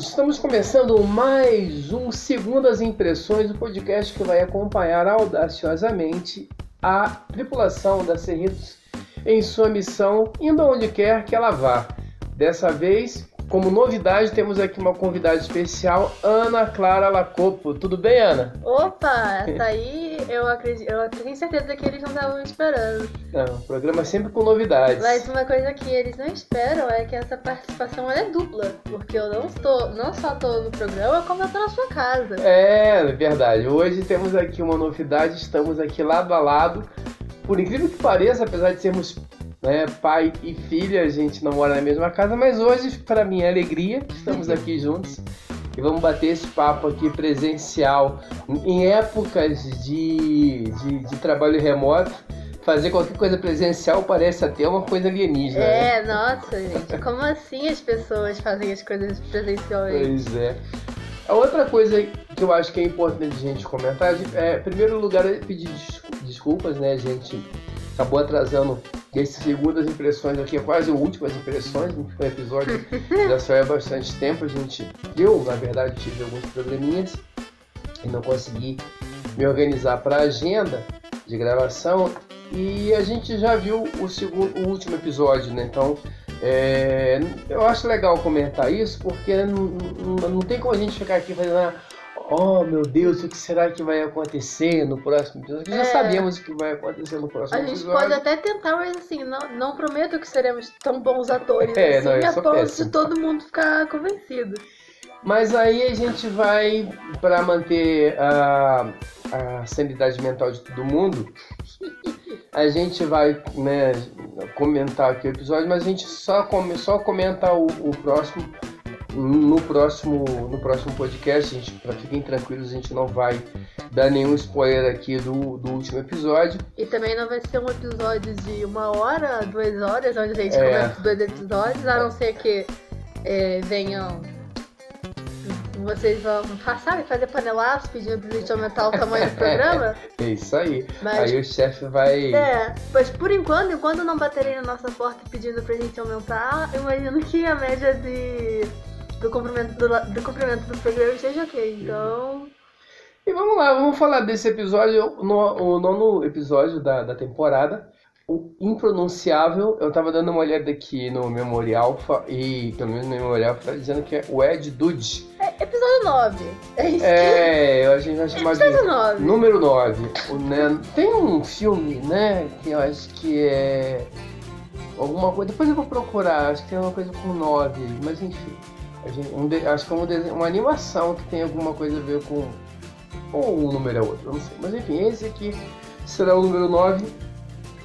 Bem-vindos! Estamos começando mais um Segundas Impressões, o podcast que vai acompanhar audaciosamente a tripulação da Cerritos em sua missão, indo aonde quer que ela vá. Dessa vez, como novidade, temos aqui uma convidada especial, Ana Clara Lacopo. Tudo bem, Ana? Opa, tá aí, eu acredito, eu tenho certeza que eles não estavam esperando. Não, o programa é sempre com novidades. Mas uma coisa que eles não esperam é que essa participação é dupla, porque eu não estou, não só estou no programa, como eu estou na sua casa. É, verdade. Hoje temos aqui uma novidade, estamos aqui lado a lado. Por incrível que pareça, apesar de sermos né, pai e filha, a gente não mora na mesma casa, mas hoje, para minha alegria, estamos aqui juntos e vamos bater esse papo aqui presencial em épocas de, de, de trabalho remoto. Fazer qualquer coisa presencial parece até uma coisa alienígena. É, né? nossa, gente, como assim as pessoas fazem as coisas presencialmente? Pois é. A outra coisa que eu acho que é importante a gente comentar é, em primeiro lugar, é pedir desculpas, né? A gente acabou atrasando esses segundas impressões aqui, é quase últimas impressões, foi um episódio já saiu há bastante tempo, a gente, eu na verdade tive alguns probleminhas e não consegui me organizar para a agenda de gravação e a gente já viu o segundo, o último episódio, né? Então é, eu acho legal comentar isso porque não, não, não tem como a gente ficar aqui fazendo ah, oh meu Deus, o que será que vai acontecer no próximo episódio? É. Já sabemos o que vai acontecer no próximo A gente episódio. pode até tentar, mas assim, não, não prometo que seremos tão bons atores É, assim, não, eu a ponto de todo mundo ficar convencido. Mas aí a gente vai, para manter a, a sanidade mental de todo mundo, a gente vai né, comentar aqui o episódio, mas a gente só, come, só comenta o, o próximo no próximo no próximo podcast, gente, pra fiquem tranquilos, a gente não vai dar nenhum spoiler aqui do, do último episódio. E também não vai ser um episódio de uma hora, duas horas, onde a gente É. comenta os dois episódios, a não ser que é, venham. Vocês vão, sabe, fazer panelaço pedindo pra gente aumentar o tamanho do programa. É isso aí. Mas- Aí o chefe vai. É, mas por enquanto, enquanto não baterem na nossa porta pedindo pra gente aumentar, eu imagino que a média de, do, comprimento do, do comprimento do programa esteja ok. Então, E vamos lá, vamos falar desse episódio, no, o nono episódio da, da temporada. O impronunciável, eu tava dando uma olhada aqui no Memorial e pelo menos no Memorial tá dizendo que é o Ed Dude. é episódio 9. É isso É, eu- a gente vai chamar Episódio de 9. número 9. O, né, tem um filme, né, que eu acho que é alguma coisa, depois eu vou procurar, acho que tem uma coisa com 9, mas enfim. Gente- um de- acho que é um uma animação que tem alguma coisa a ver com. Ou o número é outro, não sei. Mas enfim, esse aqui será o número 9.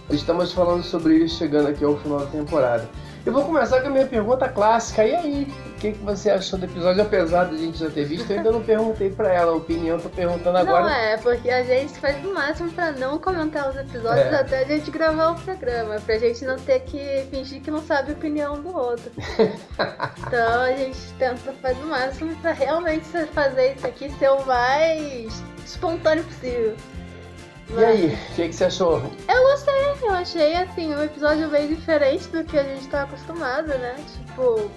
Estamos falando sobre ele chegando aqui ao final da temporada. Eu vou começar com a minha pergunta clássica. E aí, que, que você achou do episódio? Apesar de a gente já ter visto, eu ainda não perguntei pra ela a opinião, tô perguntando agora. Não é, porque a gente faz o máximo pra não comentar os episódios É. até a gente gravar o programa, pra gente não ter que fingir que não sabe a opinião do outro. então a gente tenta fazer o máximo pra realmente fazer isso aqui ser o mais espontâneo possível. E aí, o que, que você achou? Eu gostei, eu achei assim, um episódio bem diferente do que a gente tá acostumado, né? Tipo.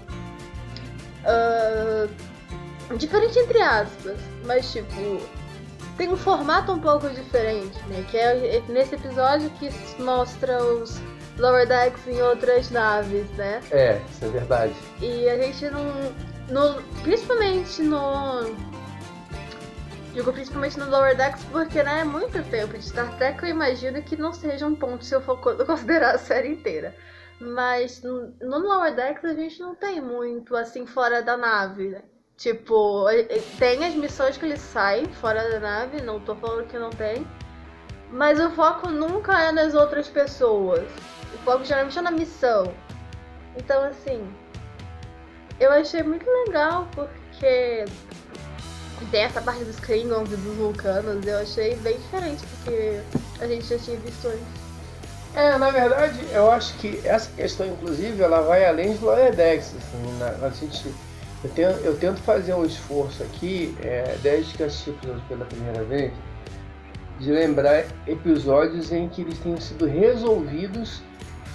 Ah, diferente entre aspas, mas tipo. Tem um formato um pouco diferente, né? Que é nesse episódio que mostra os Lower Decks em outras naves, né? É, isso é verdade. E a gente não. No, principalmente no. Digo principalmente no Lower Decks porque né, é muito tempo de Star Trek, eu imagino que não seja um ponto se eu for co- considerar a série inteira. Mas no Lower Decks a gente não tem muito assim fora da nave, né? Tipo, tem as missões que eles saem fora da nave, não tô falando que não tem. Mas o foco nunca é nas outras pessoas. O foco geralmente é na missão. Então, assim, eu achei muito legal porque tem essa parte dos Klingons e dos vulcanos, eu achei bem diferente do que a gente já tinha visto antes. É, na verdade, eu acho que essa questão, inclusive, ela vai além de Lower Decks. Assim, na, gente, eu, tento, eu tento fazer um esforço aqui, é, desde que assisti pela primeira vez, de lembrar episódios em que eles tenham sido resolvidos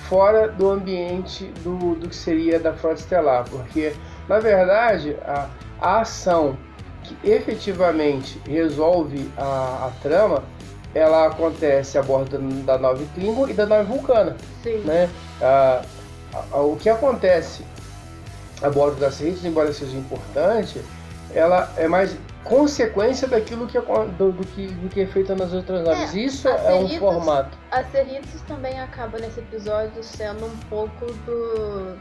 fora do ambiente do, do que seria da Frota Estelar, porque na verdade a, a ação que efetivamente resolve a, a trama ela acontece a bordo da nave Klingon e da nave Vulcana. Sim. Né? Ah, o que acontece a bordo da Cerritos, embora seja importante, ela é mais consequência daquilo que é, do, do, que, do que é feito nas outras naves. É, Isso é um Cerritos- formato. A Cerritos também acaba nesse episódio sendo um pouco do.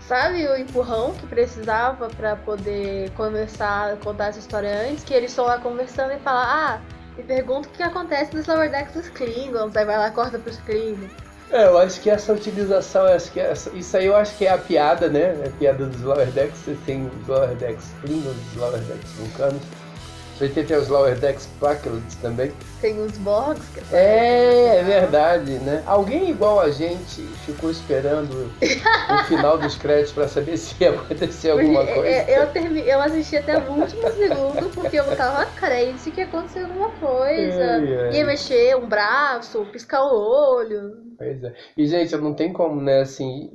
Sabe o empurrão que precisava pra poder a contar essa história antes? Que eles estão lá conversando e falam, ah, me pergunta o que acontece nos Lower Decks dos Klingons. Aí vai lá, corta pros Klingons. É, eu acho que essa utilização, acho que essa- isso aí eu acho que é a piada, né? É a piada dos Lower Decks. Você tem os Lower Decks Klingons, os Lower Decks Vulcanos. Você tem os Lower Decks Packlots também. Tem os Borgs. Que É, é verdade, né? Alguém igual a gente ficou esperando o final dos créditos pra saber se ia acontecer alguma coisa. é, Eu, termi... eu assisti até o último segundo porque eu tava crente que ia acontecer alguma coisa. Ai, ai. Ia mexer um braço, piscar o olho. Pois é. E, gente, eu não tem como, né, assim,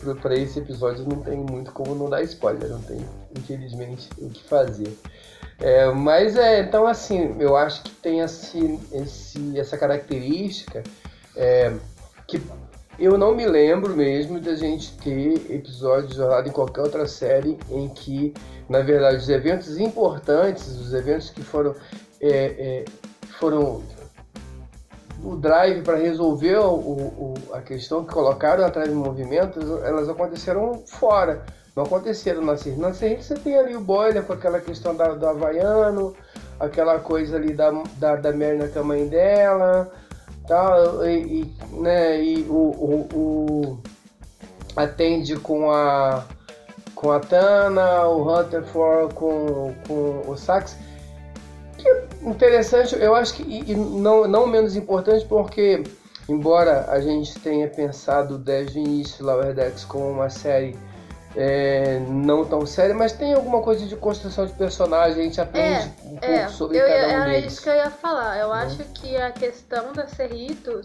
pra- pra esse episódio não tem muito como não dar spoiler, não tem, infelizmente, o que fazer. É, mas é, então assim, eu acho que tem esse, esse, essa característica é, que eu não me lembro mesmo da gente ter episódios jornada em qualquer outra série em que, na verdade, os eventos importantes, os eventos que foram, é, é, foram o drive para resolver o, o- a questão que colocaram atrás do movimento, elas aconteceram fora. Não aconteceram na Serrita. Na Serrita você tem ali o Boiler com aquela questão da, do Havaiano, aquela coisa ali da, da, da Merna com a mãe dela, tal, e, e, né, e o, o, o atende com a com a Tana, o Hunterford com, com o Sax. Que interessante, eu acho que e não, não menos importante porque embora a gente tenha pensado desde o início Lower Decks como uma série é, não tão séria, mas tem alguma coisa de construção de personagem, a gente aprende um pouco É, sobre eu, cada um era deles. isso que eu ia falar. Eu Uhum. acho que a questão da Cerritos,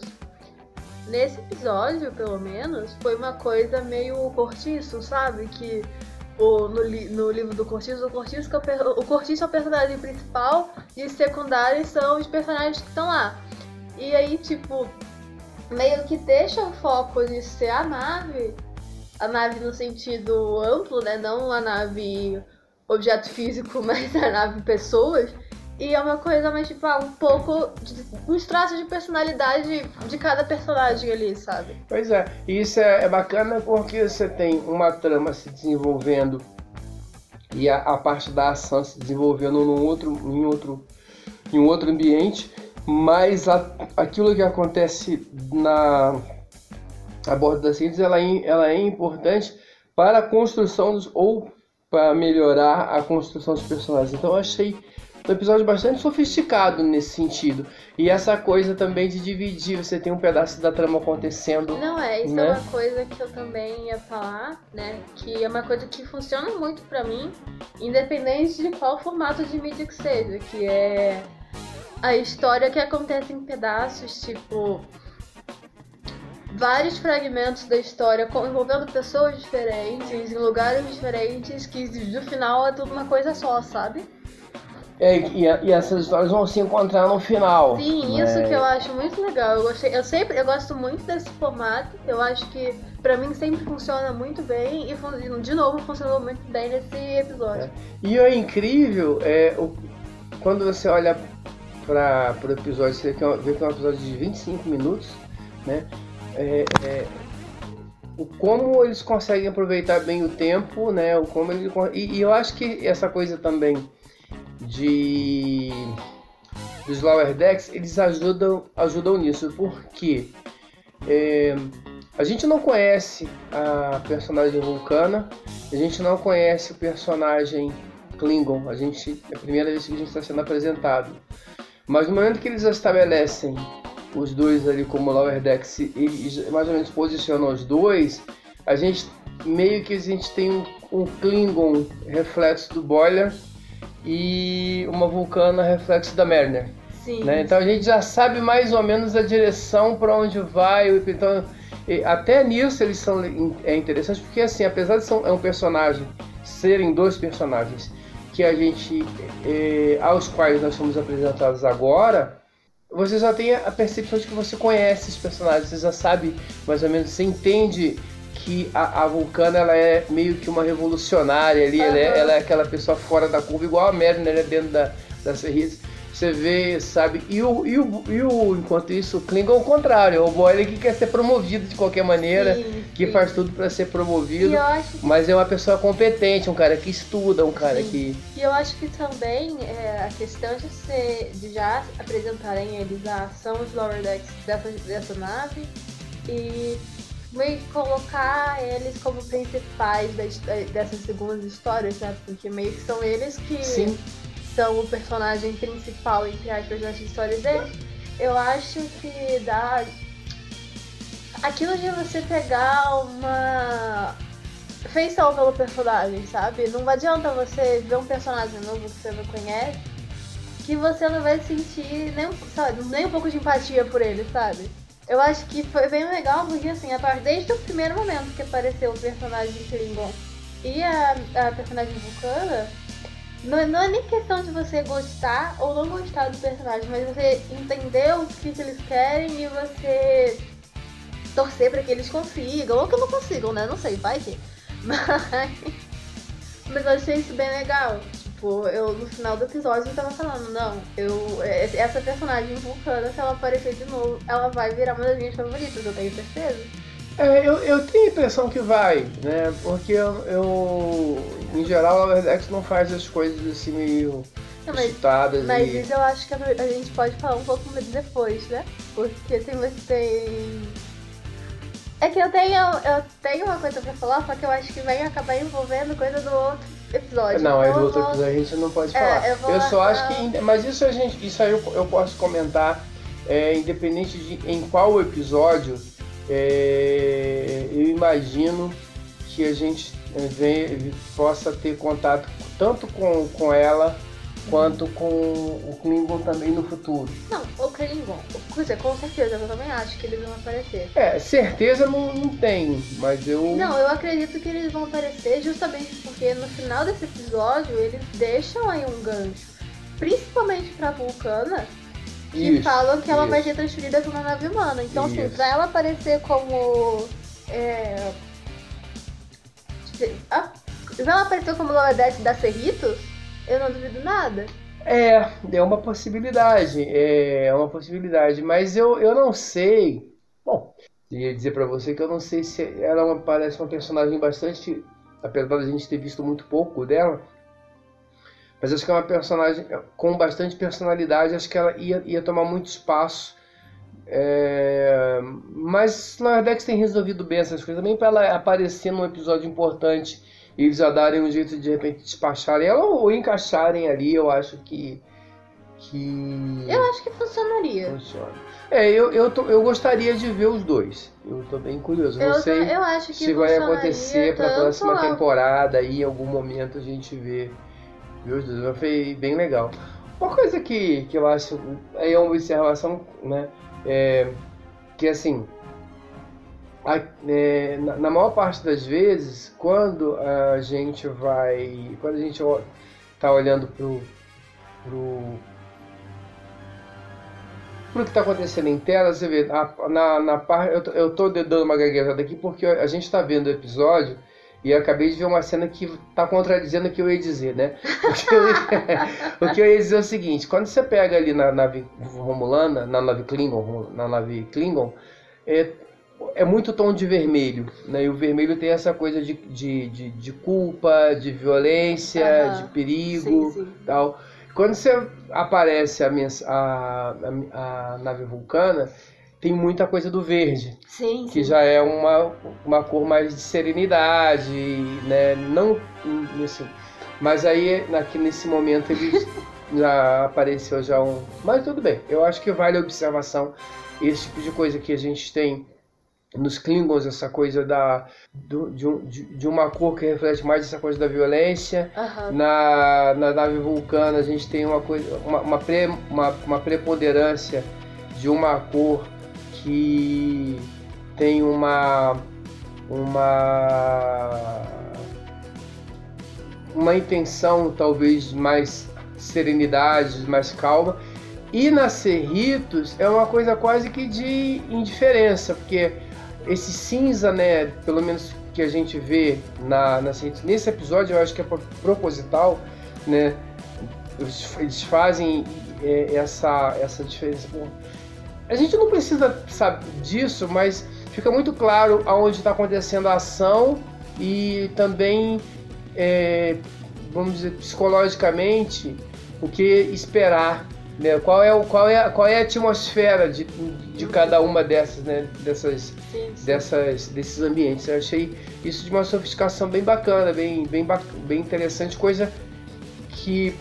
nesse episódio, pelo menos, foi uma coisa meio cortiço, sabe? Que o, no, li- no livro do Cortiço, o Cortiço, que é o, o Cortiço é o personagem principal e os secundários são os personagens que estão lá. E aí, tipo, meio que deixa o foco de ser a nave, a nave no sentido amplo, né? Não a nave objeto físico, mas a nave pessoas. E é uma coisa mais, tipo, ah, um pouco. Uns traços de personalidade de cada personagem ali, sabe? Pois é, e isso é, é bacana porque você tem uma trama se desenvolvendo e a, a parte da ação se desenvolvendo num outro, em, outro, em um outro ambiente, mas a- aquilo que acontece na a bordo da síntese ela é, ela é importante para a construção dos, ou para melhorar a construção dos personagens. Então eu achei um episódio bastante sofisticado nesse sentido. E essa coisa também de dividir, você tem um pedaço da trama acontecendo. Não é, isso Né? é uma coisa que eu também ia falar, né? Que é uma coisa que funciona muito pra mim, independente de qual formato de mídia que seja, que é a história que acontece em pedaços, tipo vários fragmentos da história envolvendo pessoas diferentes, em lugares diferentes, que no final é tudo uma coisa só, sabe? É, e, e essas histórias vão se encontrar no final. Sim, né? isso que eu acho muito legal. Eu gostei, eu sempre, eu gosto muito desse formato. Eu acho que pra mim sempre funciona muito bem e de novo funcionou muito bem nesse episódio. E o incrível é o, quando você olha para o episódio, você é vê que é um episódio de 25 minutos, né? É, é, o como eles conseguem aproveitar bem o tempo, né? O como ele, con- e, e eu acho que essa coisa também de dos lower decks, eles ajudam ajudam nisso, porque é, a gente não conhece a personagem Vulcana, a gente não conhece o personagem Klingon. A gente é a primeira vez que a gente está sendo apresentado. Mas no momento que eles estabelecem os dois ali como Lower Decks e mais ou menos posicionam os dois, a gente meio que a gente tem um, um Klingon reflexo do Boiler e uma Vulcana reflexo da Mariner. Sim. Né? Então a gente já sabe mais ou menos a direção para onde vai. Então, até nisso eles são é interessante porque assim, apesar de ser é um personagem serem dois personagens que a gente é, aos quais nós somos apresentados agora, você já tem a percepção de que você conhece os personagens, você já sabe mais ou menos, você entende que a, a Vulcana ela é meio que uma revolucionária ali, uhum. ela, é, ela, é, aquela pessoa fora da curva, igual a Mariner né, dentro da, da Serrice. Você vê, sabe? E o, e o, e o enquanto isso, o Klingon é o contrário. É o Boyle que quer ser promovido de qualquer maneira, sim, que sim. faz tudo para ser promovido. Que... Mas é uma pessoa competente, um cara que estuda, um cara sim. que. E eu acho que também é, a questão de, ser, de já apresentarem eles a ação de Lower Decks dessa, dessa nave e meio que colocar eles como principais dessas segundas histórias, né? Porque meio que são eles que. Sim são o personagem principal, entre aspas, das histórias dele, eu acho que dá. Aquilo de você pegar uma feição pelo personagem, sabe? Não adianta você ver um personagem novo que você não conhece, que você não vai sentir nem, sabe, nem um pouco de empatia por ele, sabe? Eu acho que foi bem legal, porque assim, desde o primeiro momento que apareceu o personagem Klingon e a, a personagem Vulcana, não, não, é nem questão de você gostar ou não gostar do personagem, mas você entender o que, que eles querem e você torcer para que eles consigam, ou que não consigam, né? Não sei, vai que. Mas, mas eu achei isso bem legal. Tipo, eu no final do episódio eu tava falando, não, eu. Essa personagem vulcana, se ela aparecer de novo, ela vai virar uma das minhas favoritas, eu tenho certeza. É, eu, eu tenho a impressão que vai, né? Porque eu, eu em geral, a Verdex não faz as coisas assim meio não, mas, mas e... isso eu acho que a gente pode falar um pouco depois, né? Porque tem, tem... É que eu tenho, eu tenho uma coisa pra falar, só que eu acho que vai acabar envolvendo coisa do outro episódio. Não, então aí do outro vou... episódio a gente não pode é, falar. Eu, eu só acho que. Mas isso a gente. Isso aí eu, eu posso comentar, é, independente de em qual episódio é, eu imagino que a gente é, vem, possa ter contato tanto com, com ela quanto com o Klingon também no futuro. Não, o Klingon, dizer, com certeza, eu também acho que eles vão aparecer. É, certeza não, não tenho, mas eu. Não, eu acredito que eles vão aparecer justamente porque no final desse episódio eles deixam aí um gancho. Principalmente pra Vulcana, que isso, falam que ela isso. vai ser transferida pra uma nave humana. Então, isso. assim, pra ela aparecer como. É... Ah, ela apareceu como Loredete da Cerritos, eu não duvido nada. É, é uma possibilidade, é uma possibilidade, mas eu, eu não sei. Bom, ia dizer para você que eu não sei se ela é uma, parece uma personagem bastante, apesar da gente ter visto muito pouco dela, mas acho que é uma personagem com bastante personalidade, acho que ela ia, ia tomar muito espaço. É... Mas Nordex tem resolvido bem essas coisas, também para ela aparecer num episódio importante e eles já darem um jeito de, de repente despacharem ela ou encaixarem ali, eu acho que. que... Eu acho que funcionaria. Funciona. É, eu, eu, tô, eu gostaria de ver os dois. Eu tô bem curioso. Eu, não sei eu acho que se vai acontecer para a próxima temporada aí, em algum momento a gente vê, os dois. Foi bem legal. Uma coisa que, que eu acho. Aí é uma observação, né? É, que assim. A, é, na, na, maior parte das vezes, quando a gente vai. Quando a gente tá olhando pro. pro pro que está acontecendo em tela, você vê, na, na parte. Eu, eu tô dando uma gaguejada aqui porque a gente está vendo o episódio e eu acabei de ver uma cena que está contradizendo o que eu ia dizer, né? O que eu ia, o que eu ia dizer é o seguinte: quando você pega ali na nave Romulana, na nave Klingon, na nave Klingon, é, é muito tom de vermelho, né? E o vermelho tem essa coisa de, de, de, de culpa, de violência, Aham. de perigo, Sim, sim. tal. Quando você aparece a, a, a, a nave vulcana, tem muita coisa do verde, Sim, que sim. já é uma, uma cor mais de serenidade, né? Não assim, Mas aí, aqui nesse momento, eles já apareceu já um. Mas tudo bem, eu acho que vale a observação. Esse tipo de coisa que a gente tem nos Klingons, essa coisa da, do, de, um, de, de, uma cor que reflete mais essa coisa da violência. Aham. Na, na nave vulcana a gente tem uma coisa, uma, uma, pre, uma, uma preponderância de uma cor que tem uma uma uma intenção talvez mais serenidade, mais calma. E na Cerritos é uma coisa quase que de indiferença, porque esse cinza, né, pelo menos que a gente vê na, Cerritos, nesse episódio eu acho que é proposital, né, eles fazem é, essa, essa diferença. A gente não precisa saber disso, mas fica muito claro aonde está acontecendo a ação e também, é, vamos dizer, psicologicamente, o que esperar, né? Qual é, o, qual é, qual é a atmosfera de, de cada uma dessas, né? Dessas, Sim, sim. dessas, desses ambientes. Eu achei isso de uma sofisticação bem bacana, bem, bem, bem interessante, coisa que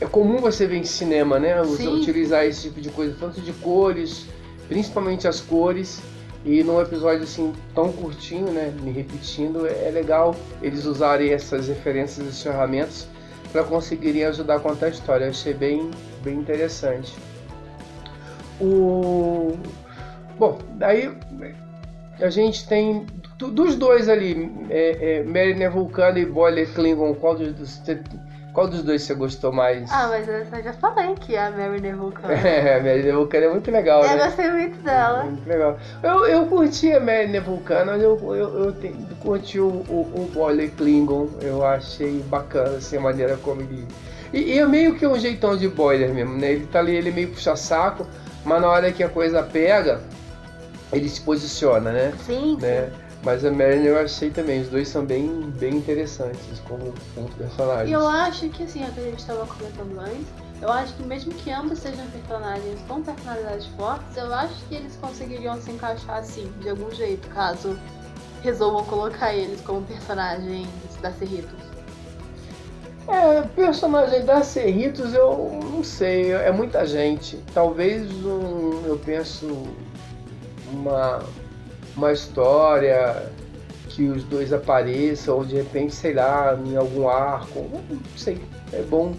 é comum você ver em cinema, né? Utilizar esse tipo de coisa, tanto de cores, principalmente as cores. E num episódio assim tão curtinho, né? Me repetindo, é legal eles usarem essas referências, essas ferramentas para conseguirem ajudar a contar a história. Eu achei bem, bem interessante. O bom, daí a gente tem do- dos dois ali, é, é, Mariner Vulcano e Boiler Klingon. Qual dos, dos- qual dos dois você gostou mais? Ah, mas eu já falei que é a Mariner Vulcano. É, a Mariner Vulcano é muito legal, Eu né? gostei muito dela. Muito legal. Eu, eu curti a Mariner Vulcano, mas eu, eu, eu te- curti o, o, o Boiler Klingon. Eu achei bacana assim, a maneira como ele. E, e é meio que um jeitão de boiler mesmo, né? Ele tá ali, ele meio puxa-saco, mas na hora que a coisa pega, ele se posiciona, né? Sim, né? Mas a Mariner eu achei também, os dois são bem, bem interessantes como, como personagens. E eu acho que assim, é o que a gente estava comentando antes, eu acho que mesmo que ambos sejam personagens com personalidades fortes, eu acho que eles conseguiriam se encaixar assim, de algum jeito, caso resolvam colocar eles como personagens da Cerritos. É, personagem da Cerritos eu não sei, é muita gente. Talvez um, eu penso uma, uma história que os dois apareçam, ou de repente, sei lá, em algum arco, não sei, é bom.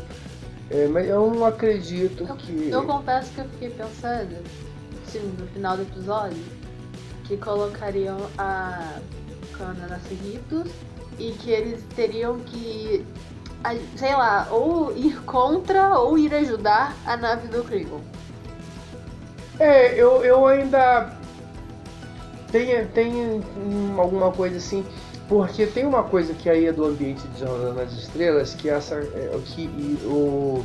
É, mas eu não acredito Eu, que. eu confesso que eu fiquei pensando, assim, no final do episódio, que colocariam a Kana na Cerritos e que eles teriam que, sei lá, ou ir contra ou ir ajudar a nave do Klingon. É, eu, eu ainda tenho hum, alguma coisa assim, porque tem uma coisa que aí é do ambiente de Jornada nas Estrelas, que essa é que o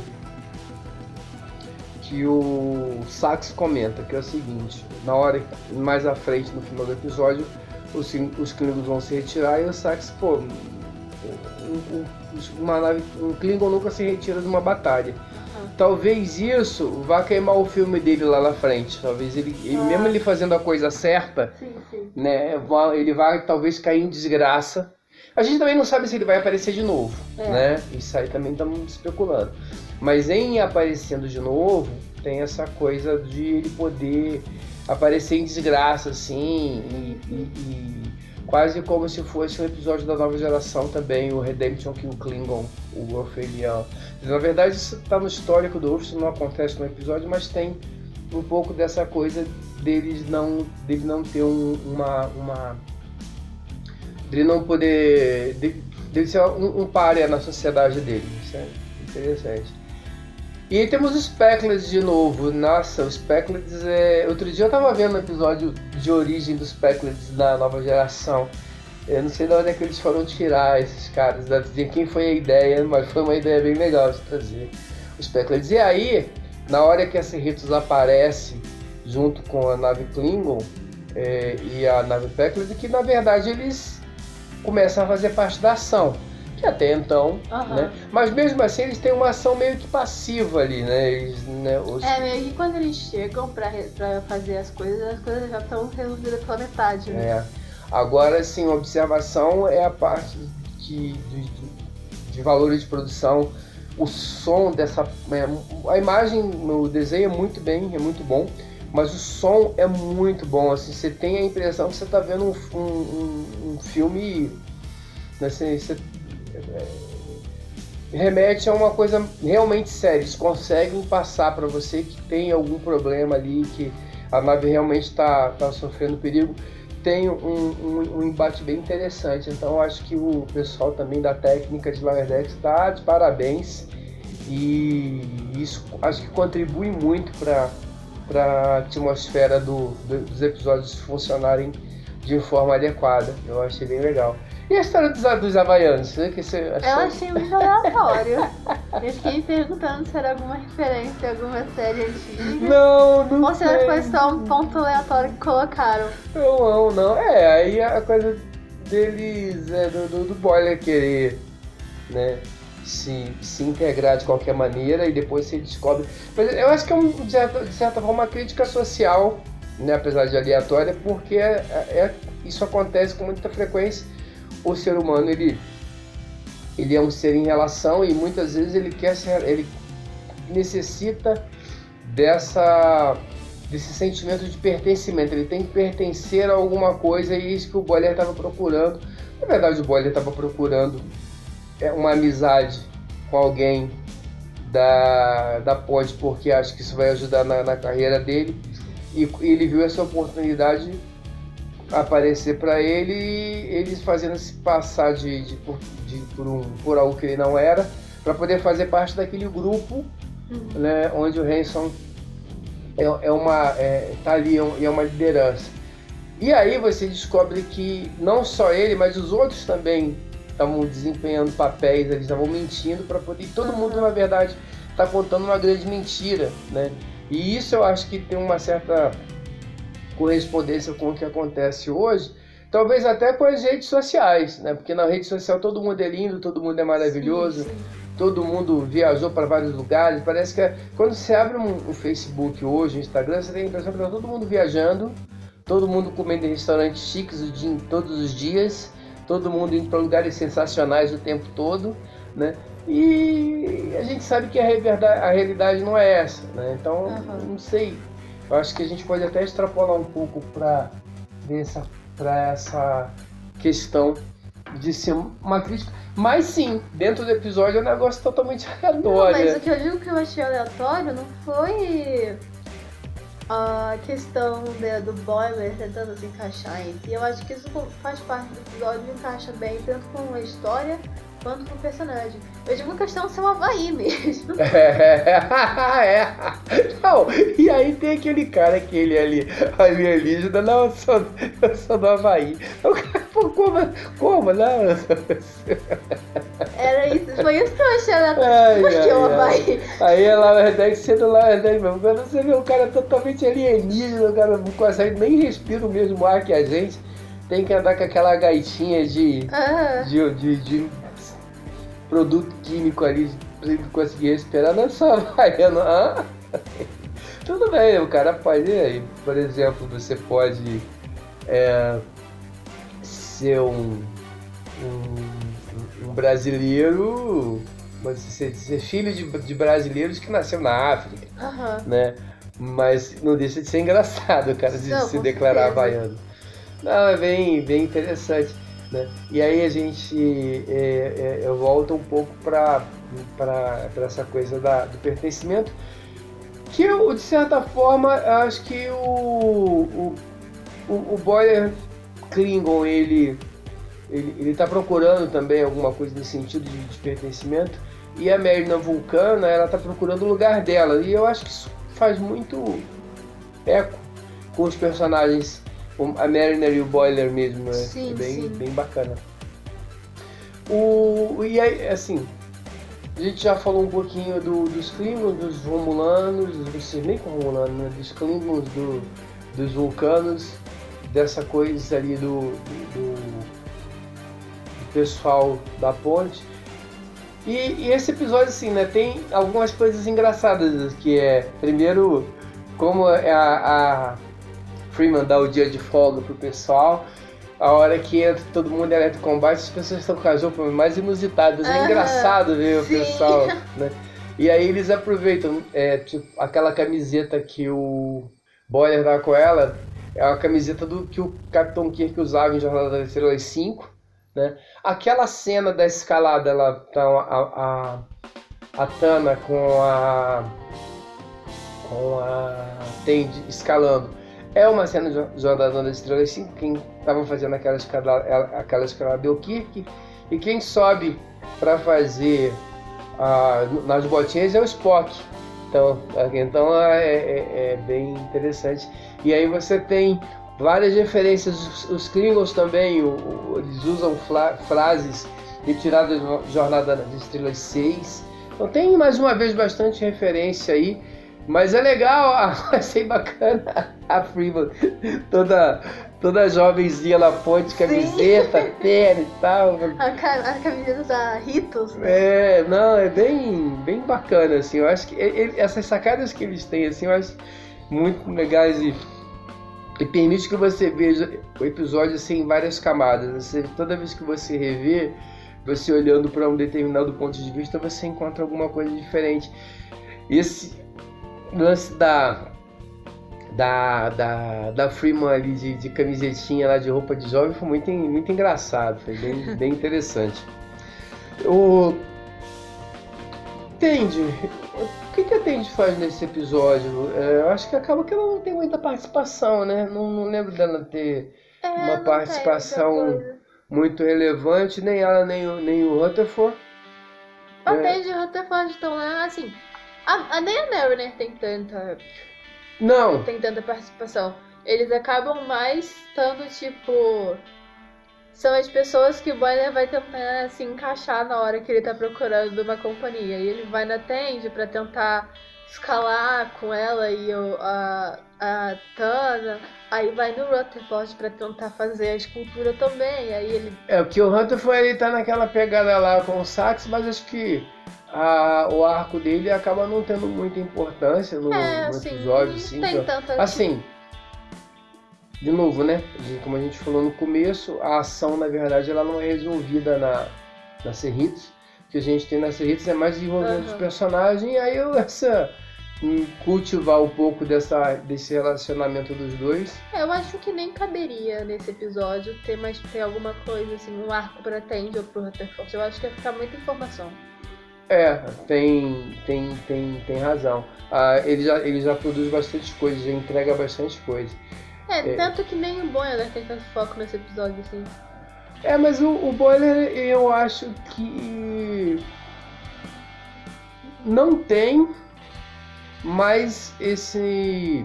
que o Sax comenta, que é o seguinte, na hora mais à frente no final do episódio, os, os Klingons vão se retirar e o Sax, pô, um, um- uma nave, um Klingon nunca se retira de uma batalha. Talvez isso vá queimar o filme dele lá na frente. Talvez ele, ele- Ah. mesmo ele fazendo a coisa certa, Sim, sim. né, ele vai talvez cair em desgraça. A gente também não sabe se ele vai aparecer de novo, É. né? Isso aí também estamos especulando. Mas em aparecendo de novo, tem essa coisa de ele poder aparecer em desgraça, assim, e, e- e quase como se fosse um episódio da nova geração também, o Redemption o Klingon, o Orfelian. Na verdade, isso está no histórico do Urso, não acontece no episódio, mas tem um pouco dessa coisa deles não, dele não ter um- uma, uma. dele não poder. de- dele ser um, um párea na sociedade dele. Isso é interessante. E aí temos os Speckleds de novo. Nossa, os Speckleds é. Outro dia eu tava vendo o episódio de origem dos Speckleds da nova geração. Eu não sei de onde é que eles foram tirar esses caras, da- quem foi a ideia, mas foi uma ideia bem legal de trazer os Speckleds. E aí, na hora que a Cerritos aparece junto com a nave Klingon é, e a nave Speckled, que na verdade eles começam a fazer parte da ação. Que até então, Aham. né? Mas mesmo assim eles têm uma ação meio que passiva ali, né? Eles, né, os- É, meio que quando eles chegam pra, pra fazer as coisas, as coisas já estão resolvidas pela metade, né? É. Agora, sim, a observação é a parte de, de- de valores de produção, o som dessa. É, a imagem no desenho é muito bem, é muito bom, mas o som é muito bom. Assim, você tem a impressão que você está vendo um, um, um filme. Assim, você, remete a uma coisa realmente séria. Eles conseguem passar para você que tem algum problema ali, que a nave realmente está tá sofrendo perigo. Tem um, um, um, embate bem interessante. Então acho que o pessoal também da técnica de Lower Decks está de parabéns. E isso acho que contribui muito para a atmosfera do, do, dos episódios funcionarem de forma adequada. Eu achei bem legal. E a história dos, dos havaianos? Né? Que você achou? Eu achei muito aleatório. Eu fiquei perguntando se era alguma referência a alguma série antiga. Não, não Ou se foi só um ponto aleatório que colocaram. Não, não. É, aí a coisa deles, é, do, do, do Boiler querer, né? Se, se integrar de qualquer maneira e depois você descobre. Mas eu acho que é, um, de, certa, de certa forma, uma crítica social, né, apesar de aleatória, porque é, é, isso acontece com muita frequência o ser humano ele, ele é um ser em relação e muitas vezes ele quer ser, ele necessita dessa desse sentimento de pertencimento. Ele tem que pertencer a alguma coisa e é isso que o Boiler estava procurando. Na verdade, o Boiler estava procurando é, uma amizade com alguém da, da Pod, porque acho que isso vai ajudar na, na carreira dele. E ele viu essa oportunidade aparecer para ele eles fazendo se passar de, de, por, de, por, um, por algo que ele não era para poder fazer parte daquele grupo uhum. né, onde o Hanson é, é uma é, tá ali é, é uma liderança. E aí você descobre que não só ele mas os outros também estavam desempenhando papéis eles estavam mentindo para poder todo mundo na verdade está contando uma grande mentira né? E isso eu acho que tem uma certa correspondência com o que acontece hoje, talvez até com as redes sociais, né? Porque na rede social todo mundo é lindo, todo mundo é maravilhoso, sim, sim. todo mundo viajou para vários lugares. Parece que é, quando você abre um, um, Facebook hoje, um Instagram, você tem a impressão que está todo mundo viajando, todo mundo comendo em restaurantes chiques o dia, todos os dias, todo mundo indo para lugares sensacionais o tempo todo, né? E a gente sabe que a, a realidade não é essa, né? Então, uhum. não sei eu acho que a gente pode até extrapolar um pouco para essa, essa questão de ser uma crítica. Mas sim, dentro do episódio é um negócio totalmente aleatório. Não, mas o que eu digo que eu achei aleatório não foi a questão de, do boiler tentando se encaixar em si. Eu acho que isso faz parte do episódio e encaixa bem tanto com a história quanto pro personagem. Eu digo uma questão de ser um Havaí mesmo. É, é. Não, e aí tem aquele cara que ele é ali, alienígena, não, eu sou, eu sou do Havaí. O cara, pô, como, como, não? Era isso, foi isso que eu achei aleatório. Por que o Havaí? Aí ela deve ser do Laerdec mesmo. Quando você vê um cara totalmente alienígena, o cara não consegue nem respirar o mesmo ar que a gente tem que andar com aquela gaitinha de, uhum. de, de, de, produto químico ali pra ele conseguir respirar na sua havaiana. Ah? Tudo bem, o cara pode. Aí, por exemplo, você pode é, ser um, um, um brasileiro, ser, ser filho de, de, brasileiros que nasceu na África, uhum. né? Mas não deixa de ser engraçado o cara de não, se declarar havaiano. Não, é bem, bem interessante. Né? E aí a gente é, é, volta um pouco para essa coisa da, do pertencimento, que eu, de certa forma, acho que o, o, o, Boyer Klingon, ele ele está procurando também alguma coisa nesse sentido de, de pertencimento, e a Merina Vulcana, ela está procurando o lugar dela, e eu acho que isso faz muito eco com os personagens a Mariner e o Boiler mesmo, né? Sim, é bem, sim. bem bacana. O, e aí, assim, a gente já falou um pouquinho do, dos Klingons, dos Romulanos, dos, nem com Romulanos, né? Dos Klingons, do, dos Vulcanos, dessa coisa ali do, do, do pessoal da ponte. E, e, esse episódio, assim, né, tem algumas coisas engraçadas, que é, primeiro, como é a, a Freeman dá o dia de folga pro pessoal. a hora que entra todo mundo em Electro Combate, as pessoas estão com as roupas mais inusitadas. É engraçado ver o sim. pessoal, né? E aí eles aproveitam, é, tipo, aquela camiseta que o Boyer dá com ela, é a camiseta do que o Capitão Kirk usava em Jornada das Estrelas 5, né? Aquela cena da escalada, ela tá a, a, a Tana com a com a Tandy escalando. É uma cena de Jornada das Estrelas 5, quem estava fazendo aquela escalada, aquela escalada é o Kirk, e quem sobe para fazer nas botinhas é o Spock. Então, então é, é- é bem interessante. E aí você tem várias referências, os, os Klingons também, o- o- eles usam fla- frases retiradas de Jornada das Estrelas 6. Então tem mais uma vez bastante referência aí. Mas é legal, achei bacana a Freeman, toda, toda jovenzinha na ponte, camiseta, terno e tal. A, a camiseta da Ritos, né? É, não, é bem, bem bacana, assim, eu acho que ele- essas sacadas que eles têm, assim, eu acho muito legais e, e permite que você veja o episódio assim, em várias camadas. Você, toda vez que você revê, você olhando para um determinado ponto de vista, você encontra alguma coisa diferente. Esse lance da da, da, da Freeman ali de, de camisetinha lá de roupa de jovem foi muito, muito engraçado, foi bem, bem interessante. O Tandy, o que, que a Tandy faz nesse episódio? É, eu acho que acaba que ela não tem muita participação, né? Não, não lembro dela ter É, Uma participação- muito relevante, nem ela nem o, nem o Rutherford. A É. Paige e o Rutherford estão lá, assim. A, a, nem a Mariner tem tanta, Não, tem tanta participação. Eles acabam mais estando, tipo. São as pessoas que o Boiler vai tentar se encaixar na hora que ele tá procurando uma companhia. E ele vai na Tende pra tentar escalar com ela e o, a, a Tana. Aí vai no Rutherford pra tentar fazer a escultura também. Aí ele. é que o Rutherford ele tá naquela pegada lá com o Sax, mas acho que a- o arco dele acaba não tendo muita importância no, é, no assim. episódio. assim, tanta. Assim, de novo, né? Como a gente falou no começo, a ação, na verdade, ela não é resolvida na, na Serritos. Que a gente tem na Serritos é mais desenvolvimento dos Aham. personagens e aí eu, essa cultivar um pouco dessa, desse relacionamento dos dois. É, eu acho que nem caberia nesse episódio ter mais ter alguma coisa, assim, um arco pra Tende ou pro Rutherford. Eu acho que ia ficar muita informação. É, tem, tem, tem, tem razão. Ah, ele, já, ele já produz bastante coisa, já entrega bastante coisa. É, É. tanto que nem o Boiler tem tanto foco nesse episódio, assim. É, mas o, o Boiler eu acho que não tem mais esse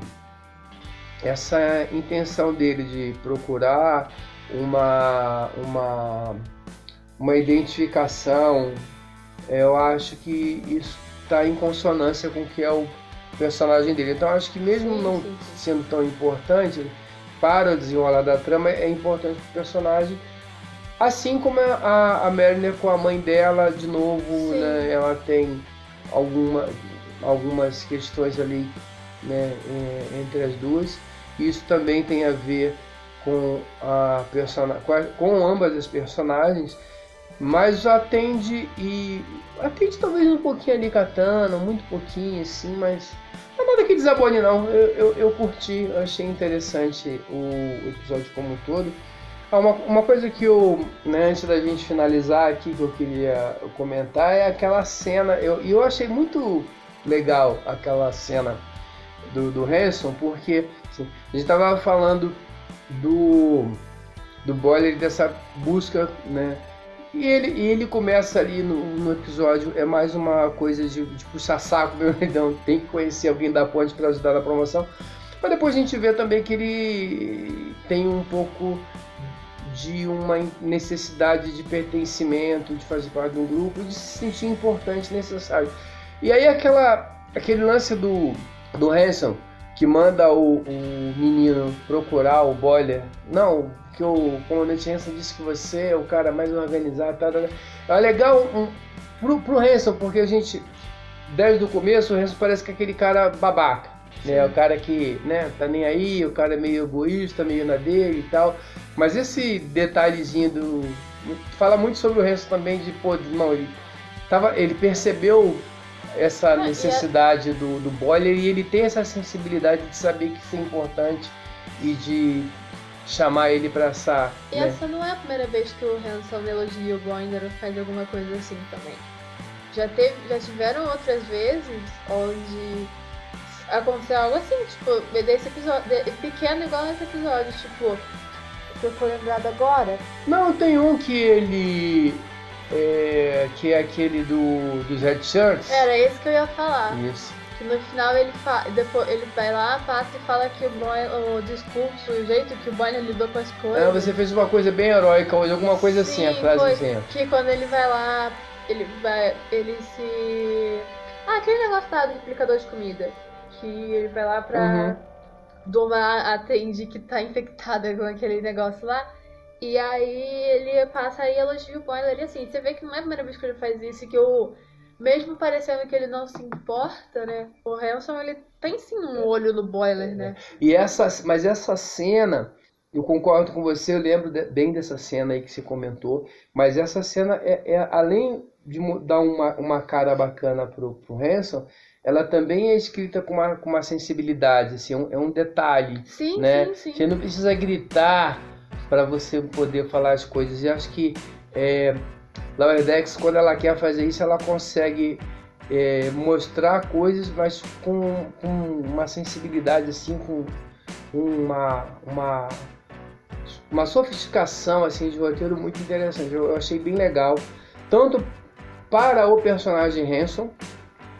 essa intenção dele de procurar uma uma uma identificação. Eu acho que isso está em consonância com o que é o personagem dele. Então acho que mesmo Sim, não sim, sim. sendo tão importante para o desenrolar da trama, é importante para o personagem. Assim como a, a Mariner com a mãe dela, de novo, né, ela tem alguma, algumas questões ali né, é, entre as duas. Isso também tem a ver com, a persona com, a- com ambas as personagens, mas atende e. Atende talvez um pouquinho ali Katana, muito pouquinho assim, mas não é nada que desabone não. Eu, eu, eu curti, achei interessante o episódio como um todo. Ah, uma, uma coisa que eu, né, antes da gente finalizar aqui, que eu queria comentar é aquela cena, eu, eu achei muito legal aquela cena do, do Hanson, porque assim, a gente estava falando do, do Boiler, dessa busca, né, e ele, e ele começa ali no, no episódio, é mais uma coisa de, de puxar saco, meu então tem que conhecer alguém da ponte para ajudar na promoção. Mas depois a gente vê também que ele tem um pouco de uma necessidade de pertencimento, de fazer parte de um grupo, de se sentir importante, necessário. E aí aquela, aquele lance do, do Hanson, que manda o, o menino procurar o boiler. Não, que o comandante Hanson disse que você é o cara mais organizado. Tá, tá, tá. É legal um, pro, pro Hanson, porque a gente, desde o começo, o Hanson parece que é aquele cara babaca. Né? O cara que, né, tá nem aí, o cara é meio egoísta, meio na dele e tal. Mas esse detalhezinho do fala muito sobre o Hanson também de, pô, não, ele tava, ele percebeu essa é necessidade do, do boiler e ele tem essa sensibilidade de saber que isso é importante e de chamar ele pra essa. E né? essa não é a primeira vez que o Hanson elogia o Boiler ou faz alguma coisa assim também. Já, teve, já tiveram outras vezes onde aconteceu algo assim, tipo, desse episódio, de- pequeno igual nesse episódio, tipo, que eu tô lembrado agora. Não, tem um que ele. é, que é aquele do, dos Red Shirts. Era esse que eu ia falar. Isso. Que no final ele fa... depois ele vai lá, passa e fala que o, Boy... o discurso, o jeito que o Boyne lidou com as coisas. Ah, você fez uma coisa bem heróica hoje, alguma coisa assim, Sim, a frase assim. Que quando ele vai lá, ele vai. ele se. Ah, aquele negócio lá do replicador de comida. Que ele vai lá pra Uhum. domar a Tandy que tá infectada com aquele negócio lá. E aí ele passa e elogia o Boiler. E assim, você vê que não é a primeira vez que ele faz isso, e que o. Mesmo parecendo que ele não se importa, né? O Hanson, ele tem sim um olho no Boiler, né? E essa, mas essa cena, eu concordo com você, eu lembro bem dessa cena aí que você comentou, mas essa cena é, é, além de dar uma, uma cara bacana pro, pro Hanson, ela também é escrita com uma, com uma sensibilidade, assim, é um, é um detalhe, Sim, né? sim, sim. Você não precisa gritar para você poder falar as coisas. E acho que é, Lower Decks, quando ela quer fazer isso, ela consegue é, mostrar coisas, mas com, com uma sensibilidade, assim, com uma, uma, uma sofisticação assim, de roteiro muito interessante. Eu, eu achei bem legal, tanto para o personagem Hanson,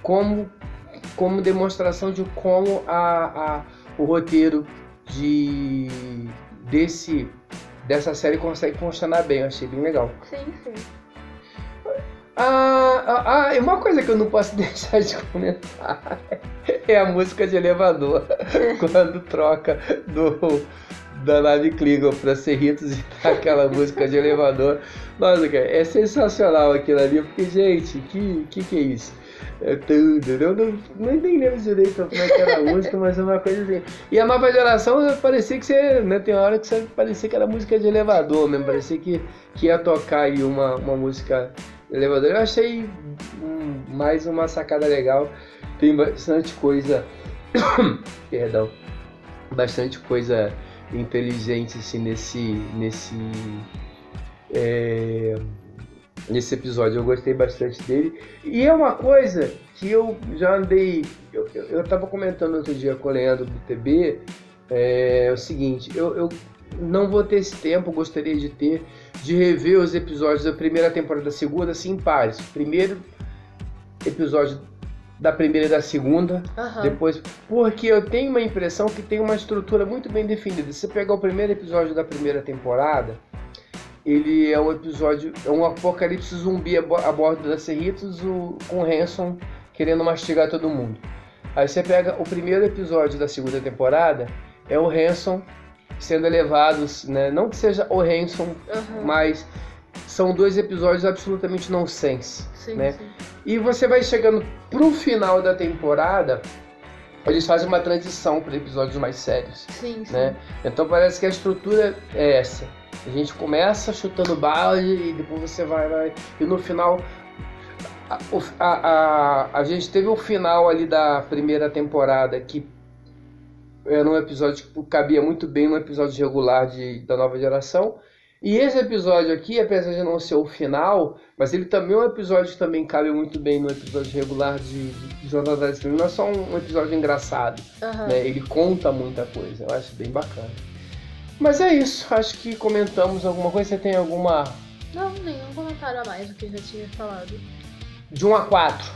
como, como demonstração de como a, a, o roteiro de, desse, dessa série consegue funcionar bem. Eu achei bem legal. Sim, sim. Ah, ah, ah, uma coisa que eu não posso deixar de comentar é a música de elevador. quando troca do, da nave Klingon pra Cerritos e tá aquela música de elevador. Nossa, cara, é sensacional aquilo ali, porque, gente, que que, que é isso? É tudo, eu não, não nem lembro direito como é que era a música, mas é uma coisa assim. E a nova geração parecia que você, né, tem uma hora que você parecia que era música de elevador mesmo, parecia que, que ia tocar aí uma, uma música de elevador. Eu achei hum, mais uma sacada legal, tem bastante coisa, perdão, bastante coisa inteligente assim nesse, nesse, é, nesse episódio. Eu gostei bastante dele. E é uma coisa que eu já andei. Eu, eu, tava comentando outro dia com o Leandro do TB. É, o seguinte, eu, eu não vou ter esse tempo, gostaria de ter, de rever os episódios da primeira temporada da segunda, assim, em pares. Primeiro episódio da primeira e da segunda, Aham. depois, porque eu tenho uma impressão que tem uma estrutura muito bem definida. Se você pegar o primeiro episódio da primeira temporada, ele é um episódio, é um apocalipse zumbi a, bo- a bordo da Cerritos, o, com o Hanson querendo mastigar todo mundo. Aí você pega o primeiro episódio da segunda temporada, é o Hanson sendo levado, né? Não que seja o Hanson, Aham. mas são dois episódios absolutamente nonsense. Sim, né? sim. E você vai chegando pro final da temporada, eles fazem uma transição para episódios mais sérios, Sim, sim. né? Então parece que a estrutura é essa. A gente começa chutando balde e depois você vai, vai e no final a, a, a, a gente teve o final ali da primeira temporada que era um episódio que cabia muito bem num episódio regular de, da nova geração. E esse episódio aqui, apesar de não ser o final, mas ele também é um episódio que também cabe muito bem no episódio regular de, de Jornada das Estrelas. Não é só um, episódio engraçado, Aham. né? Ele conta muita coisa, eu acho bem bacana. Mas é isso, acho que comentamos alguma coisa. Você tem alguma. Não, nenhum comentário a mais do que já tinha falado. De 1 a 4.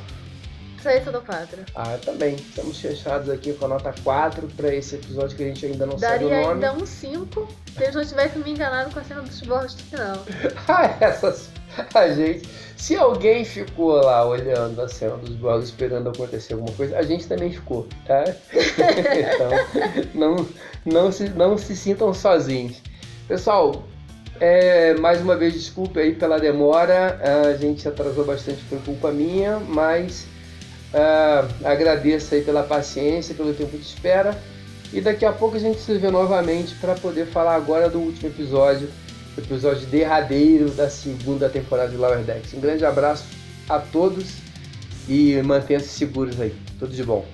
Seis do 4. Ah, também. Estamos fechados aqui com a nota 4 para esse episódio que a gente ainda não sabe Daria o nome. ainda um 5 se eles não tivessem me enganado com a cena dos borros do final. Ah, essas. A gente. Se alguém ficou lá olhando a cena dos bolos esperando acontecer alguma coisa, a gente também ficou, tá? então, não, não, se, não se sintam sozinhos. Pessoal, é, mais uma vez desculpe aí pela demora. A gente atrasou bastante, foi culpa minha, mas Uh, agradeço aí pela paciência, pelo tempo de espera. E daqui a pouco a gente se vê novamente para poder falar agora do último episódio, episódio derradeiro da segunda temporada de Lower Decks. Um grande abraço a todos e mantenham-se seguros aí. Tudo de bom.